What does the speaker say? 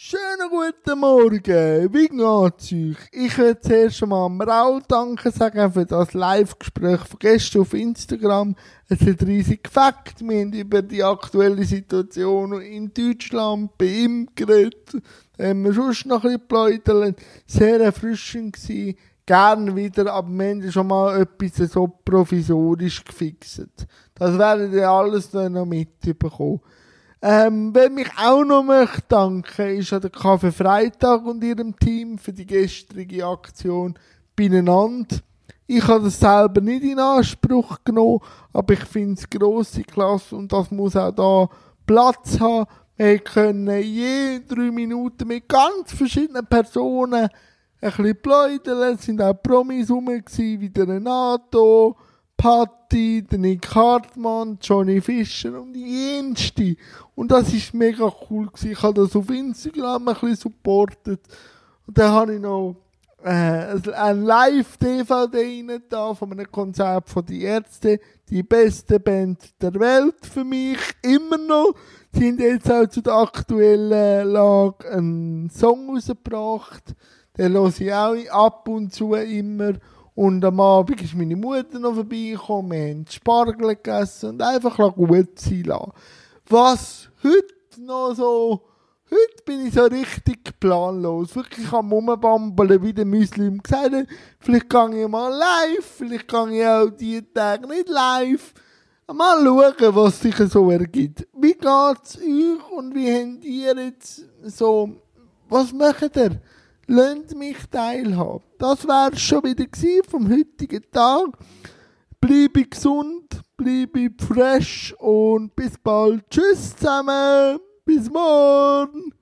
Schönen guten Morgen, wie geht's euch? Ich will zuerst am Raul danken sagen für das Live-Gespräch von gestern auf Instagram. Es hat riesig gefackt. Wir haben über die aktuelle Situation in Deutschland bei ihm geredet. Haben wir sonst noch ein bisschen geplaudert. Sehr erfrischend gewesen. Gerne wieder, aber wir haben schon mal etwas so provisorisch gefixt. Das werdet ihr alles noch mitbekommen. Ähm, wer mich auch noch möchte danken, ist an der Kaffee Freitag und ihrem Team für die gestrige Aktion beieinander. Ich habe das selber nicht in Anspruch genommen, aber ich finde es grosse Klasse und das muss auch da Platz haben. Wir können je drei Minuten mit ganz verschiedenen Personen ein bisschen plaudern. Es sind auch Promis rum, wie der Renato, Patti, Nick Hartmann, Johnny Fischer und die jenste. Und das ist mega cool gewesen. Ich habe das auf Instagram ein bisschen supportet. Und dann habe ich noch äh, ein Live-DVD rein da von einem Konzert von die Ärzte. Die beste Band der Welt für mich. Immer noch. Sie haben jetzt auch zu der aktuellen Lage einen Song rausgebracht. Den höre ich auch ab und zu immer. Und am Abend ist meine Mutter noch vorbeigekommen, wir haben Spargel gegessen und einfach gut sein lassen. Was heute noch so, heute bin ich so richtig planlos, wirklich am Rumbambeln, wie der Muslim gesagt hat, vielleicht gehe ich mal live, vielleicht gehe ich auch die Tage nicht live. Mal schauen, was sich so ergibt. Wie geht's euch und wie habt ihr jetzt so, was macht ihr? Lasst mich teilhaben. Das wäre schon wieder vom heutigen Tag. Bleibe gesund, bleibe fresh und bis bald. Tschüss zusammen. Bis morgen.